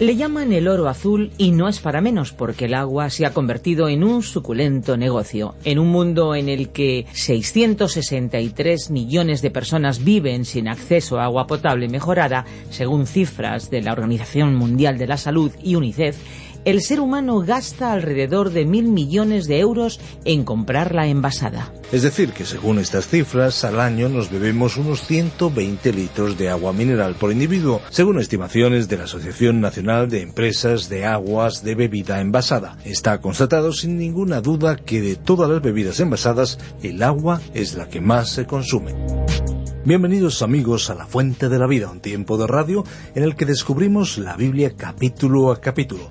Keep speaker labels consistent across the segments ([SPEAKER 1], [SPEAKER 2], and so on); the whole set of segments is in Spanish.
[SPEAKER 1] Le llaman el oro azul y no es para menos porque el agua se ha convertido en un suculento negocio. En un mundo en el que 663 millones de personas viven sin acceso a agua potable mejorada, según cifras de la Organización Mundial de la Salud y UNICEF, el ser humano gasta alrededor de mil millones de euros en comprarla envasada.
[SPEAKER 2] Es decir, que según estas cifras, al año nos bebemos unos 120 litros de agua mineral por individuo, según estimaciones de la Asociación Nacional de Empresas de Aguas de Bebida Envasada. Está constatado sin ninguna duda que de todas las bebidas envasadas, el agua es la que más se consume. Bienvenidos amigos a La Fuente de la Vida, un tiempo de radio en el que descubrimos la Biblia capítulo a capítulo.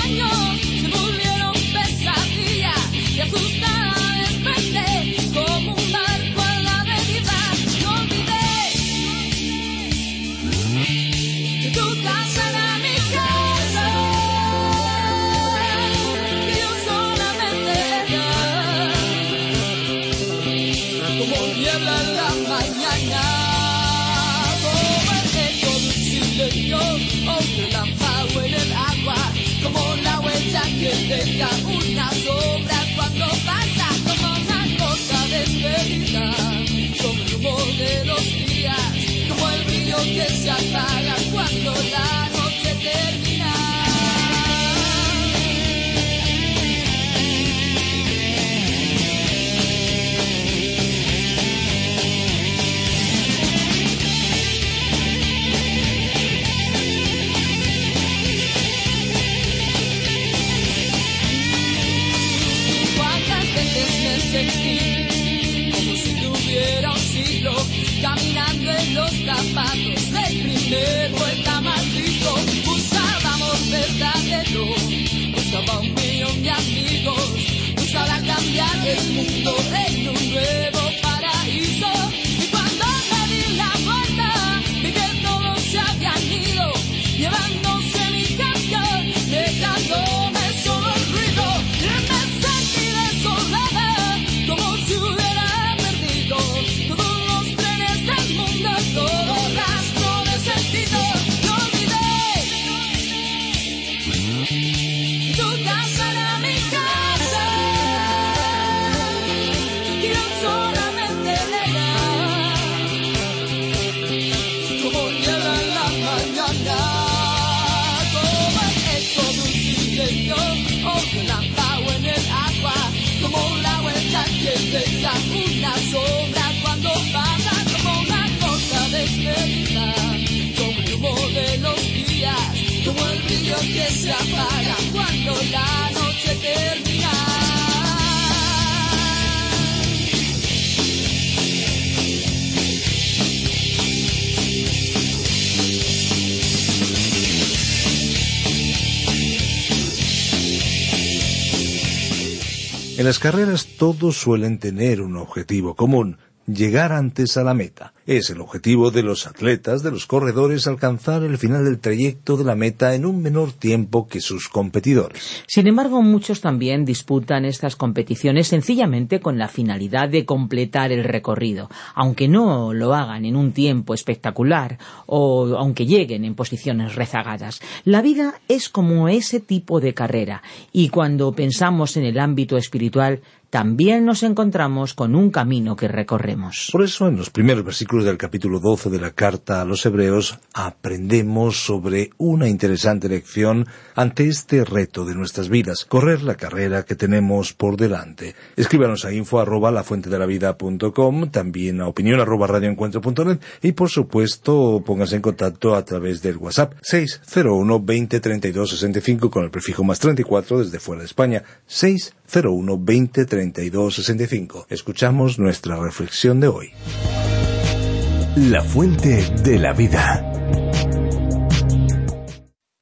[SPEAKER 3] Sueños En
[SPEAKER 2] las carreras todos suelen tener un objetivo común, llegar antes a la meta. Es el objetivo de los atletas, de los corredores, alcanzar el final del trayecto de la meta en un menor tiempo que sus competidores.
[SPEAKER 1] Sin embargo, muchos también disputan estas competiciones sencillamente con la finalidad de completar el recorrido, aunque no lo hagan en un tiempo espectacular o aunque lleguen en posiciones rezagadas. La vida es como ese tipo de carrera y cuando pensamos en el ámbito espiritual también nos encontramos con un camino que recorremos.
[SPEAKER 2] Por eso, en los primeros versículos del capítulo 12 de la carta a los Hebreos, aprendemos sobre una interesante lección ante este reto de nuestras vidas, correr la carrera que tenemos por delante. Escríbanos a info arroba también a opinión arroba radioencuentro.net y por supuesto pónganse en contacto a través del WhatsApp 601 20 32 65 con el prefijo más 34 desde fuera de España 601 20 32 65. Escuchamos nuestra reflexión de hoy.
[SPEAKER 4] La fuente de la vida.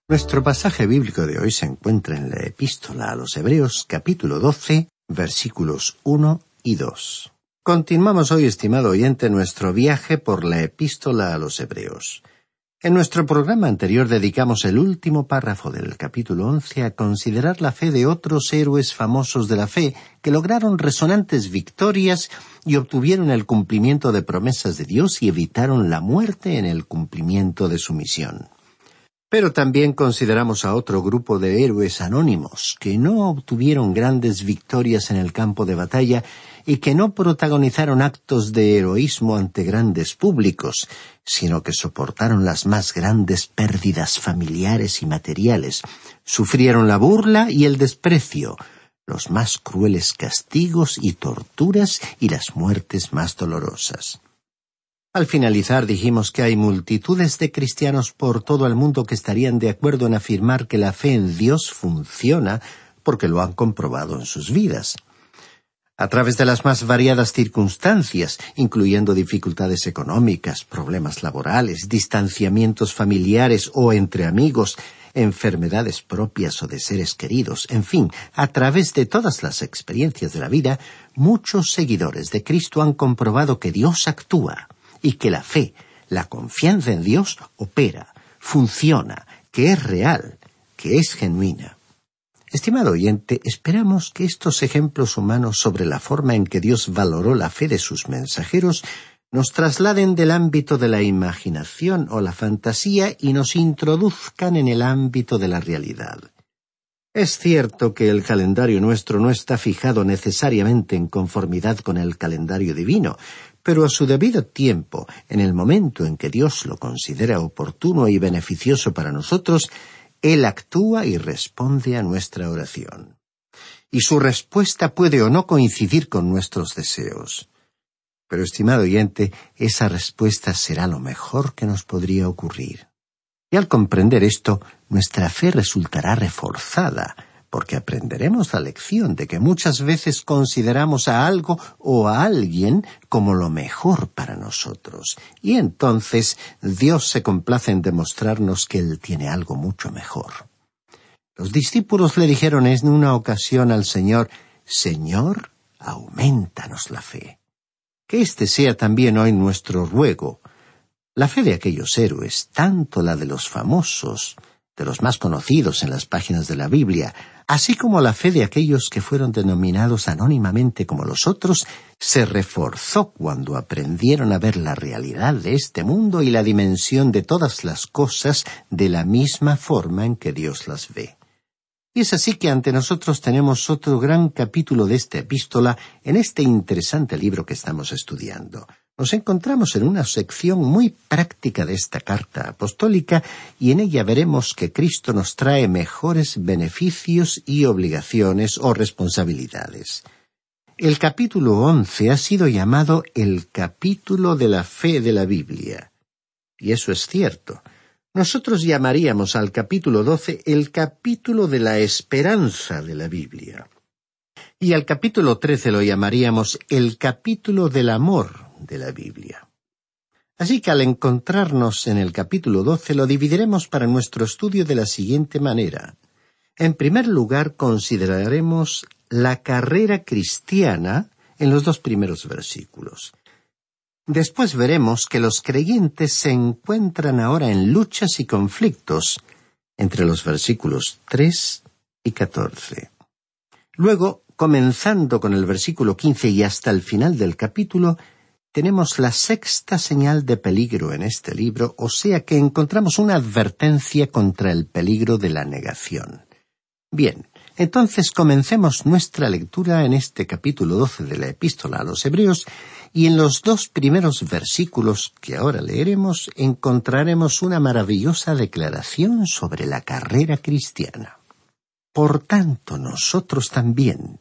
[SPEAKER 5] Nuestro pasaje bíblico de hoy se encuentra en la epístola a los Hebreos capítulo 12 versículos 1 y 2. Continuamos hoy, estimado oyente, nuestro viaje por la epístola a los Hebreos. En nuestro programa anterior dedicamos el último párrafo del capítulo once a considerar la fe de otros héroes famosos de la fe que lograron resonantes victorias y obtuvieron el cumplimiento de promesas de Dios y evitaron la muerte en el cumplimiento de su misión. Pero también consideramos a otro grupo de héroes anónimos que no obtuvieron grandes victorias en el campo de batalla y que no protagonizaron actos de heroísmo ante grandes públicos, sino que soportaron las más grandes pérdidas familiares y materiales, sufrieron la burla y el desprecio, los más crueles castigos y torturas y las muertes más dolorosas. Al finalizar dijimos que hay multitudes de cristianos por todo el mundo que estarían de acuerdo en afirmar que la fe en Dios funciona porque lo han comprobado en sus vidas a través de las más variadas circunstancias, incluyendo dificultades económicas, problemas laborales, distanciamientos familiares o entre amigos, enfermedades propias o de seres queridos, en fin, a través de todas las experiencias de la vida, muchos seguidores de Cristo han comprobado que Dios actúa y que la fe, la confianza en Dios opera, funciona, que es real, que es genuina. Estimado oyente, esperamos que estos ejemplos humanos sobre la forma en que Dios valoró la fe de sus mensajeros nos trasladen del ámbito de la imaginación o la fantasía y nos introduzcan en el ámbito de la realidad. Es cierto que el calendario nuestro no está fijado necesariamente en conformidad con el calendario divino, pero a su debido tiempo, en el momento en que Dios lo considera oportuno y beneficioso para nosotros, él actúa y responde a nuestra oración. Y su respuesta puede o no coincidir con nuestros deseos. Pero, estimado oyente, esa respuesta será lo mejor que nos podría ocurrir. Y al comprender esto, nuestra fe resultará reforzada, porque aprenderemos la lección de que muchas veces consideramos a algo o a alguien como lo mejor para nosotros, y entonces Dios se complace en demostrarnos que Él tiene algo mucho mejor. Los discípulos le dijeron en una ocasión al Señor, Señor, aumentanos la fe. Que este sea también hoy nuestro ruego. La fe de aquellos héroes, tanto la de los famosos, de los más conocidos en las páginas de la Biblia, así como la fe de aquellos que fueron denominados anónimamente como los otros, se reforzó cuando aprendieron a ver la realidad de este mundo y la dimensión de todas las cosas de la misma forma en que Dios las ve. Y es así que ante nosotros tenemos otro gran capítulo de esta epístola en este interesante libro que estamos estudiando nos encontramos en una sección muy práctica de esta carta apostólica y en ella veremos que Cristo nos trae mejores beneficios y obligaciones o responsabilidades. El capítulo once ha sido llamado el capítulo de la fe de la Biblia. Y eso es cierto. Nosotros llamaríamos al capítulo doce el capítulo de la esperanza de la Biblia. Y al capítulo trece lo llamaríamos el capítulo del amor de la Biblia. Así que al encontrarnos en el capítulo doce lo dividiremos para nuestro estudio de la siguiente manera. En primer lugar consideraremos la carrera cristiana en los dos primeros versículos. Después veremos que los creyentes se encuentran ahora en luchas y conflictos entre los versículos 3 y 14. Luego, comenzando con el versículo 15 y hasta el final del capítulo, tenemos la sexta señal de peligro en este libro, o sea que encontramos una advertencia contra el peligro de la negación. Bien, entonces comencemos nuestra lectura en este capítulo 12 de la epístola a los Hebreos y en los dos primeros versículos que ahora leeremos encontraremos una maravillosa declaración sobre la carrera cristiana. Por tanto, nosotros también,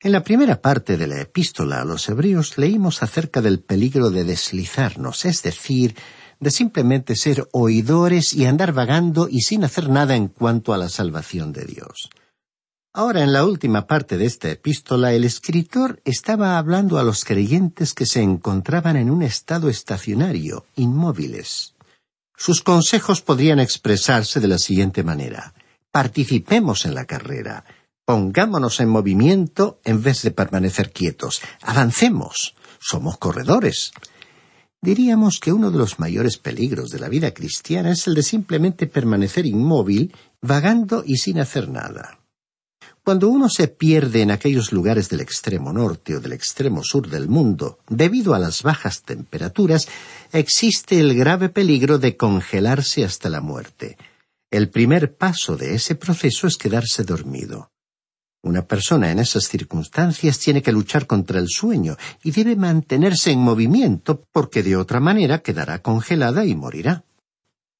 [SPEAKER 5] En la primera parte de la epístola a los hebreos leímos acerca del peligro de deslizarnos, es decir, de simplemente ser oidores y andar vagando y sin hacer nada en cuanto a la salvación de Dios. Ahora, en la última parte de esta epístola, el escritor estaba hablando a los creyentes que se encontraban en un estado estacionario, inmóviles. Sus consejos podrían expresarse de la siguiente manera. Participemos en la carrera. Pongámonos en movimiento en vez de permanecer quietos. Avancemos. Somos corredores. Diríamos que uno de los mayores peligros de la vida cristiana es el de simplemente permanecer inmóvil, vagando y sin hacer nada. Cuando uno se pierde en aquellos lugares del extremo norte o del extremo sur del mundo, debido a las bajas temperaturas, existe el grave peligro de congelarse hasta la muerte. El primer paso de ese proceso es quedarse dormido. Una persona en esas circunstancias tiene que luchar contra el sueño y debe mantenerse en movimiento porque de otra manera quedará congelada y morirá.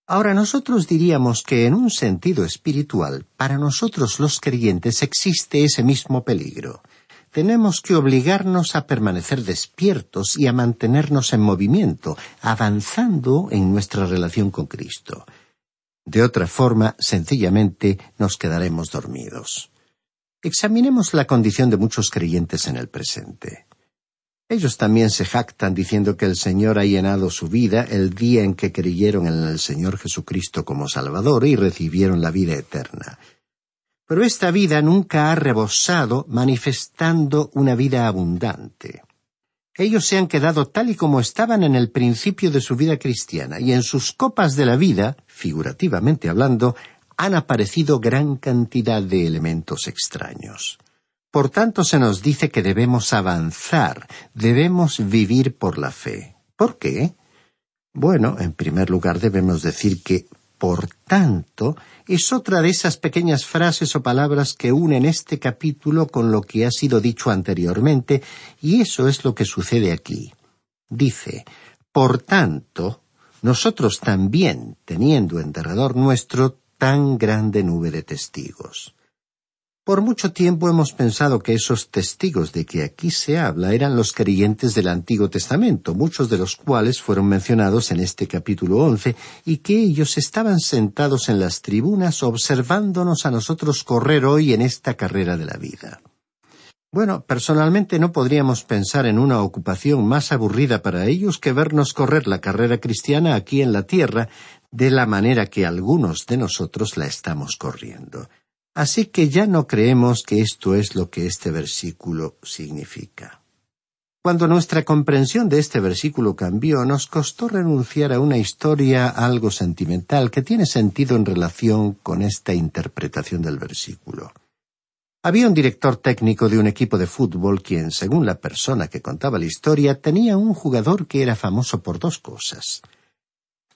[SPEAKER 5] Ahora nosotros diríamos que en un sentido espiritual, para nosotros los creyentes existe ese mismo peligro. Tenemos que obligarnos a permanecer despiertos y a mantenernos en movimiento, avanzando en nuestra relación con Cristo. De otra forma, sencillamente nos quedaremos dormidos. Examinemos la condición de muchos creyentes en el presente. Ellos también se jactan diciendo que el Señor ha llenado su vida el día en que creyeron en el Señor Jesucristo como Salvador y recibieron la vida eterna. Pero esta vida nunca ha rebosado manifestando una vida abundante. Ellos se han quedado tal y como estaban en el principio de su vida cristiana, y en sus copas de la vida, figurativamente hablando, han aparecido gran cantidad de elementos extraños. Por tanto, se nos dice que debemos avanzar, debemos vivir por la fe. ¿Por qué? Bueno, en primer lugar debemos decir que por tanto es otra de esas pequeñas frases o palabras que unen este capítulo con lo que ha sido dicho anteriormente, y eso es lo que sucede aquí. Dice, por tanto, nosotros también, teniendo en derredor nuestro tan grande nube de testigos. Por mucho tiempo hemos pensado que esos testigos de que aquí se habla eran los creyentes del Antiguo Testamento, muchos de los cuales fueron mencionados en este capítulo once, y que ellos estaban sentados en las tribunas observándonos a nosotros correr hoy en esta carrera de la vida. Bueno, personalmente no podríamos pensar en una ocupación más aburrida para ellos que vernos correr la carrera cristiana aquí en la tierra de la manera que algunos de nosotros la estamos corriendo. Así que ya no creemos que esto es lo que este versículo significa. Cuando nuestra comprensión de este versículo cambió, nos costó renunciar a una historia algo sentimental que tiene sentido en relación con esta interpretación del versículo. Había un director técnico de un equipo de fútbol quien, según la persona que contaba la historia, tenía un jugador que era famoso por dos cosas.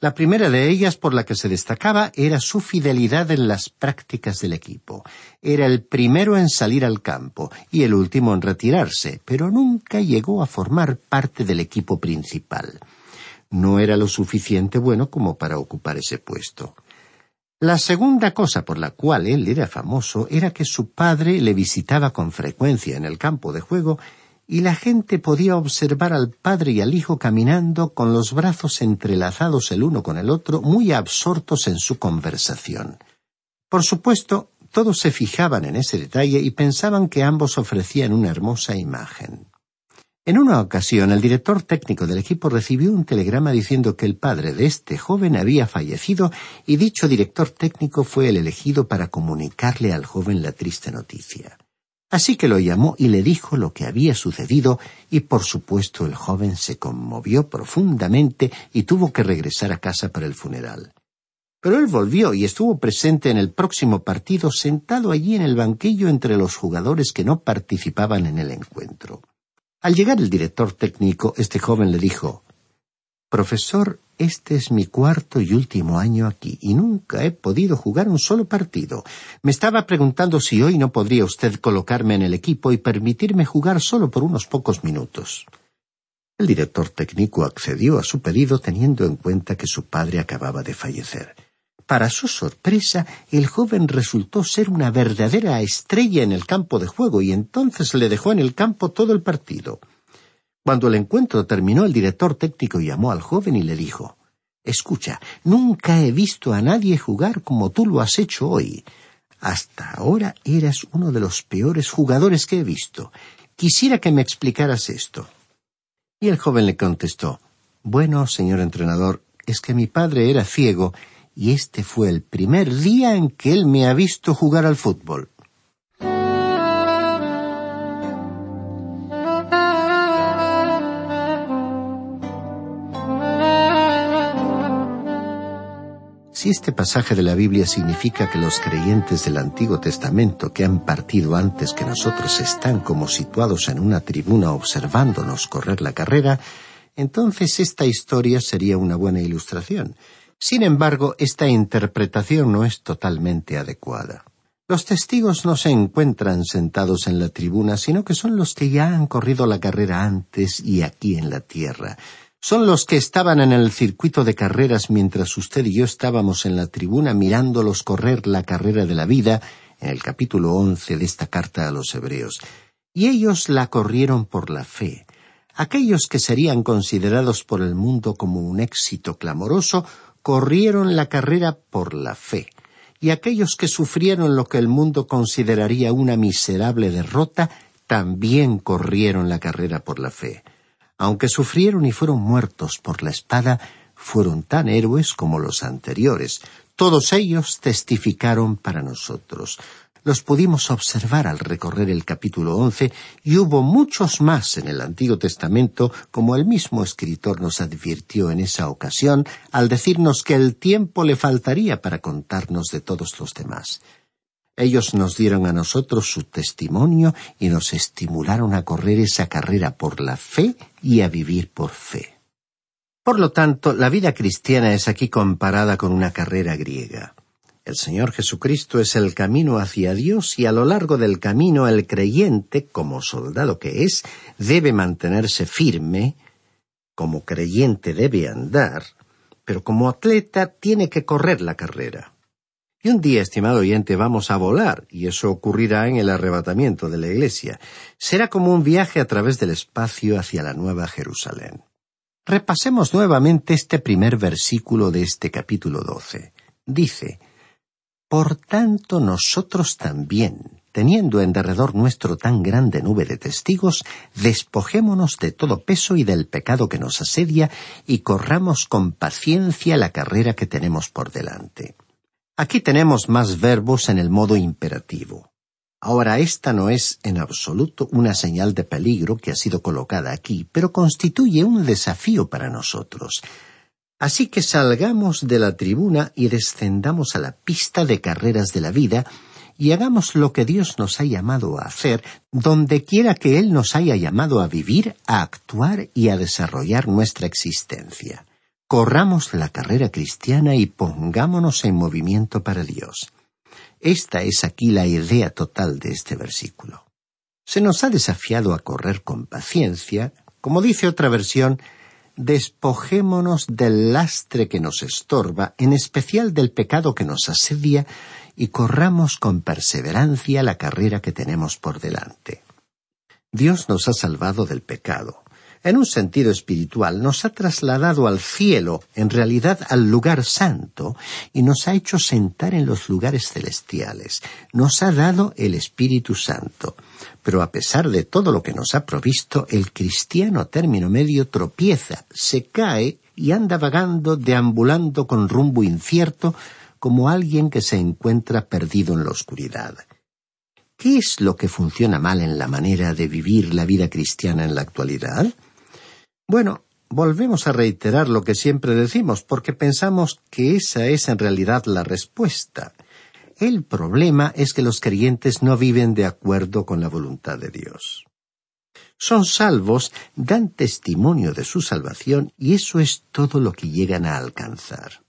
[SPEAKER 5] La primera de ellas por la que se destacaba era su fidelidad en las prácticas del equipo. Era el primero en salir al campo y el último en retirarse, pero nunca llegó a formar parte del equipo principal. No era lo suficiente bueno como para ocupar ese puesto. La segunda cosa por la cual él era famoso era que su padre le visitaba con frecuencia en el campo de juego y la gente podía observar al padre y al hijo caminando con los brazos entrelazados el uno con el otro, muy absortos en su conversación. Por supuesto, todos se fijaban en ese detalle y pensaban que ambos ofrecían una hermosa imagen. En una ocasión, el director técnico del equipo recibió un telegrama diciendo que el padre de este joven había fallecido y dicho director técnico fue el elegido para comunicarle al joven la triste noticia. Así que lo llamó y le dijo lo que había sucedido y por supuesto el joven se conmovió profundamente y tuvo que regresar a casa para el funeral. Pero él volvió y estuvo presente en el próximo partido sentado allí en el banquillo entre los jugadores que no participaban en el encuentro. Al llegar el director técnico, este joven le dijo Profesor, este es mi cuarto y último año aquí, y nunca he podido jugar un solo partido. Me estaba preguntando si hoy no podría usted colocarme en el equipo y permitirme jugar solo por unos pocos minutos. El director técnico accedió a su pedido teniendo en cuenta que su padre acababa de fallecer. Para su sorpresa, el joven resultó ser una verdadera estrella en el campo de juego y entonces le dejó en el campo todo el partido. Cuando el encuentro terminó, el director técnico llamó al joven y le dijo Escucha, nunca he visto a nadie jugar como tú lo has hecho hoy. Hasta ahora eras uno de los peores jugadores que he visto. Quisiera que me explicaras esto. Y el joven le contestó Bueno, señor entrenador, es que mi padre era ciego y este fue el primer día en que él me ha visto jugar al fútbol. Si este pasaje de la Biblia significa que los creyentes del Antiguo Testamento que han partido antes que nosotros están como situados en una tribuna observándonos correr la carrera, entonces esta historia sería una buena ilustración. Sin embargo, esta interpretación no es totalmente adecuada. Los testigos no se encuentran sentados en la tribuna, sino que son los que ya han corrido la carrera antes y aquí en la tierra. Son los que estaban en el circuito de carreras mientras usted y yo estábamos en la tribuna mirándolos correr la carrera de la vida, en el capítulo once de esta carta a los Hebreos. Y ellos la corrieron por la fe. Aquellos que serían considerados por el mundo como un éxito clamoroso corrieron la carrera por la fe, y aquellos que sufrieron lo que el mundo consideraría una miserable derrota, también corrieron la carrera por la fe. Aunque sufrieron y fueron muertos por la espada, fueron tan héroes como los anteriores. Todos ellos testificaron para nosotros los pudimos observar al recorrer el capítulo once y hubo muchos más en el Antiguo Testamento, como el mismo escritor nos advirtió en esa ocasión al decirnos que el tiempo le faltaría para contarnos de todos los demás. Ellos nos dieron a nosotros su testimonio y nos estimularon a correr esa carrera por la fe y a vivir por fe. Por lo tanto, la vida cristiana es aquí comparada con una carrera griega. El Señor Jesucristo es el camino hacia Dios y a lo largo del camino el creyente, como soldado que es, debe mantenerse firme, como creyente debe andar, pero como atleta tiene que correr la carrera. Y un día, estimado oyente, vamos a volar, y eso ocurrirá en el arrebatamiento de la Iglesia. Será como un viaje a través del espacio hacia la Nueva Jerusalén. Repasemos nuevamente este primer versículo de este capítulo doce. Dice, por tanto, nosotros también, teniendo en derredor nuestro tan grande nube de testigos, despojémonos de todo peso y del pecado que nos asedia, y corramos con paciencia la carrera que tenemos por delante. Aquí tenemos más verbos en el modo imperativo. Ahora, esta no es en absoluto una señal de peligro que ha sido colocada aquí, pero constituye un desafío para nosotros. Así que salgamos de la tribuna y descendamos a la pista de carreras de la vida y hagamos lo que Dios nos ha llamado a hacer, donde quiera que Él nos haya llamado a vivir, a actuar y a desarrollar nuestra existencia. Corramos la carrera cristiana y pongámonos en movimiento para Dios. Esta es aquí la idea total de este versículo. Se nos ha desafiado a correr con paciencia, como dice otra versión, despojémonos del lastre que nos estorba, en especial del pecado que nos asedia, y corramos con perseverancia la carrera que tenemos por delante. Dios nos ha salvado del pecado. En un sentido espiritual nos ha trasladado al cielo, en realidad al lugar santo, y nos ha hecho sentar en los lugares celestiales. Nos ha dado el Espíritu Santo. Pero a pesar de todo lo que nos ha provisto, el cristiano término medio tropieza, se cae y anda vagando, deambulando con rumbo incierto, como alguien que se encuentra perdido en la oscuridad. ¿Qué es lo que funciona mal en la manera de vivir la vida cristiana en la actualidad? Bueno, volvemos a reiterar lo que siempre decimos, porque pensamos que esa es en realidad la respuesta. El problema es que los creyentes no viven de acuerdo con la voluntad de Dios. Son salvos, dan testimonio de su salvación y eso es todo lo que llegan a alcanzar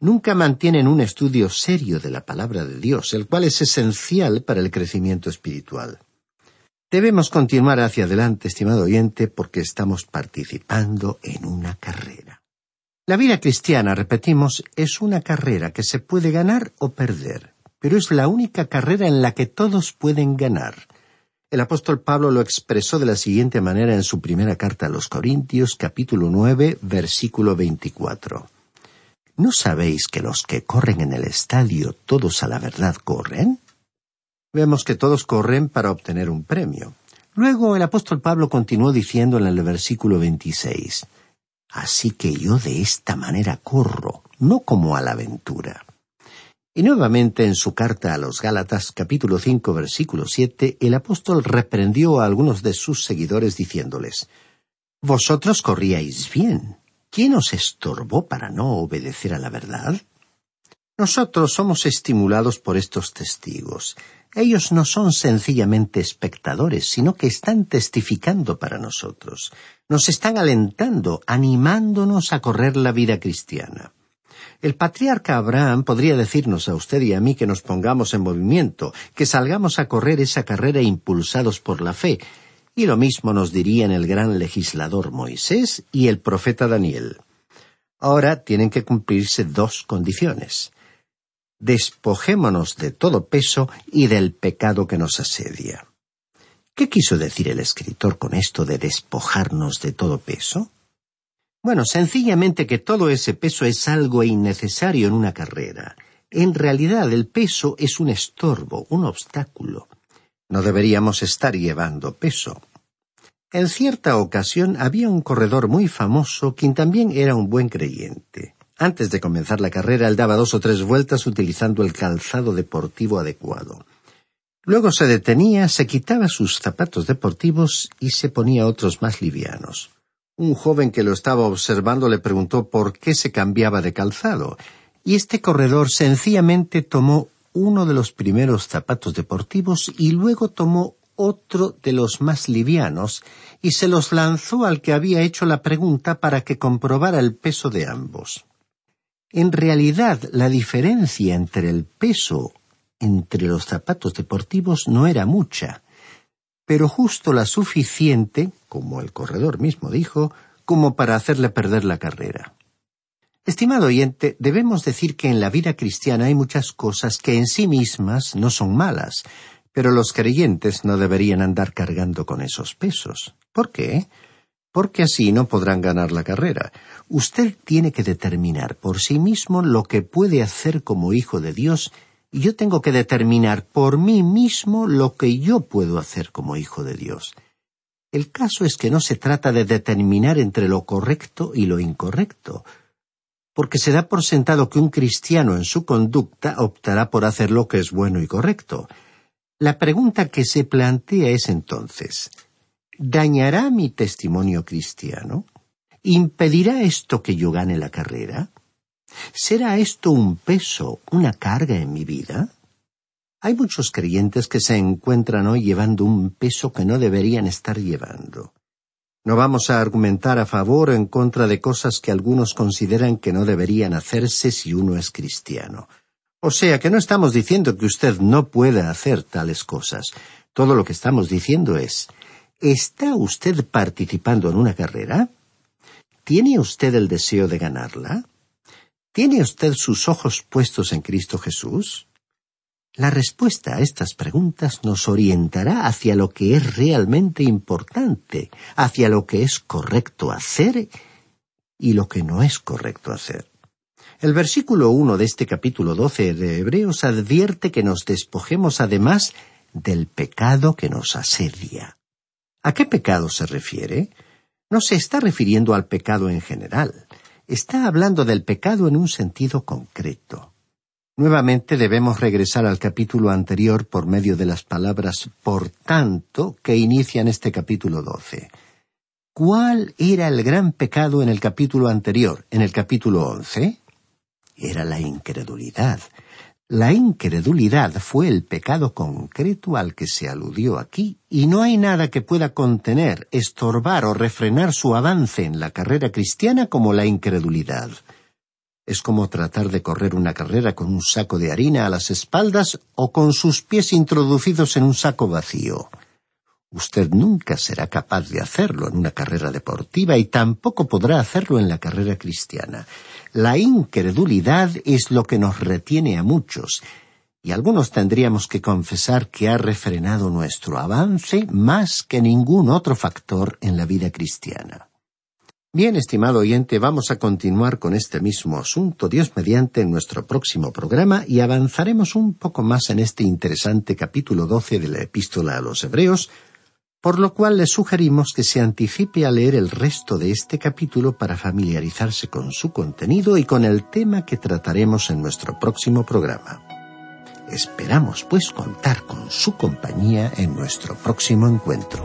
[SPEAKER 5] nunca mantienen un estudio serio de la palabra de Dios, el cual es esencial para el crecimiento espiritual. Debemos continuar hacia adelante, estimado oyente, porque estamos participando en una carrera. La vida cristiana, repetimos, es una carrera que se puede ganar o perder, pero es la única carrera en la que todos pueden ganar. El apóstol Pablo lo expresó de la siguiente manera en su primera carta a los Corintios, capítulo nueve, versículo veinticuatro. ¿No sabéis que los que corren en el estadio todos a la verdad corren? Vemos que todos corren para obtener un premio. Luego el apóstol Pablo continuó diciendo en el versículo 26, Así que yo de esta manera corro, no como a la aventura. Y nuevamente en su carta a los Gálatas capítulo 5 versículo 7, el apóstol reprendió a algunos de sus seguidores diciéndoles, Vosotros corríais bien, ¿Quién os estorbó para no obedecer a la verdad? Nosotros somos estimulados por estos testigos. Ellos no son sencillamente espectadores, sino que están testificando para nosotros. Nos están alentando, animándonos a correr la vida cristiana. El patriarca Abraham podría decirnos a usted y a mí que nos pongamos en movimiento, que salgamos a correr esa carrera impulsados por la fe, y lo mismo nos dirían el gran legislador Moisés y el profeta Daniel. Ahora tienen que cumplirse dos condiciones. Despojémonos de todo peso y del pecado que nos asedia. ¿Qué quiso decir el escritor con esto de despojarnos de todo peso? Bueno, sencillamente que todo ese peso es algo innecesario en una carrera. En realidad el peso es un estorbo, un obstáculo. No deberíamos estar llevando peso. En cierta ocasión había un corredor muy famoso quien también era un buen creyente. Antes de comenzar la carrera, él daba dos o tres vueltas utilizando el calzado deportivo adecuado. Luego se detenía, se quitaba sus zapatos deportivos y se ponía otros más livianos. Un joven que lo estaba observando le preguntó por qué se cambiaba de calzado, y este corredor sencillamente tomó uno de los primeros zapatos deportivos y luego tomó otro de los más livianos y se los lanzó al que había hecho la pregunta para que comprobara el peso de ambos. En realidad, la diferencia entre el peso entre los zapatos deportivos no era mucha, pero justo la suficiente, como el corredor mismo dijo, como para hacerle perder la carrera. Estimado oyente, debemos decir que en la vida cristiana hay muchas cosas que en sí mismas no son malas, pero los creyentes no deberían andar cargando con esos pesos. ¿Por qué? Porque así no podrán ganar la carrera. Usted tiene que determinar por sí mismo lo que puede hacer como hijo de Dios y yo tengo que determinar por mí mismo lo que yo puedo hacer como hijo de Dios. El caso es que no se trata de determinar entre lo correcto y lo incorrecto, porque se da por sentado que un cristiano en su conducta optará por hacer lo que es bueno y correcto. La pregunta que se plantea es entonces, ¿dañará mi testimonio cristiano? ¿Impedirá esto que yo gane la carrera? ¿Será esto un peso, una carga en mi vida? Hay muchos creyentes que se encuentran hoy llevando un peso que no deberían estar llevando. No vamos a argumentar a favor o en contra de cosas que algunos consideran que no deberían hacerse si uno es cristiano. O sea que no estamos diciendo que usted no pueda hacer tales cosas. Todo lo que estamos diciendo es, ¿está usted participando en una carrera? ¿Tiene usted el deseo de ganarla? ¿Tiene usted sus ojos puestos en Cristo Jesús? La respuesta a estas preguntas nos orientará hacia lo que es realmente importante, hacia lo que es correcto hacer y lo que no es correcto hacer. El versículo 1 de este capítulo 12 de Hebreos advierte que nos despojemos además del pecado que nos asedia. ¿A qué pecado se refiere? No se está refiriendo al pecado en general, está hablando del pecado en un sentido concreto. Nuevamente debemos regresar al capítulo anterior por medio de las palabras por tanto que inician este capítulo doce. ¿Cuál era el gran pecado en el capítulo anterior, en el capítulo once? Era la incredulidad. La incredulidad fue el pecado concreto al que se aludió aquí, y no hay nada que pueda contener, estorbar o refrenar su avance en la carrera cristiana como la incredulidad. Es como tratar de correr una carrera con un saco de harina a las espaldas o con sus pies introducidos en un saco vacío. Usted nunca será capaz de hacerlo en una carrera deportiva y tampoco podrá hacerlo en la carrera cristiana. La incredulidad es lo que nos retiene a muchos, y algunos tendríamos que confesar que ha refrenado nuestro avance más que ningún otro factor en la vida cristiana. Bien, estimado oyente, vamos a continuar con este mismo asunto, Dios mediante, en nuestro próximo programa y avanzaremos un poco más en este interesante capítulo doce de la Epístola a los Hebreos, por lo cual le sugerimos que se anticipe a leer el resto de este capítulo para familiarizarse con su contenido y con el tema que trataremos en nuestro próximo programa. Esperamos, pues, contar con su compañía en nuestro próximo encuentro.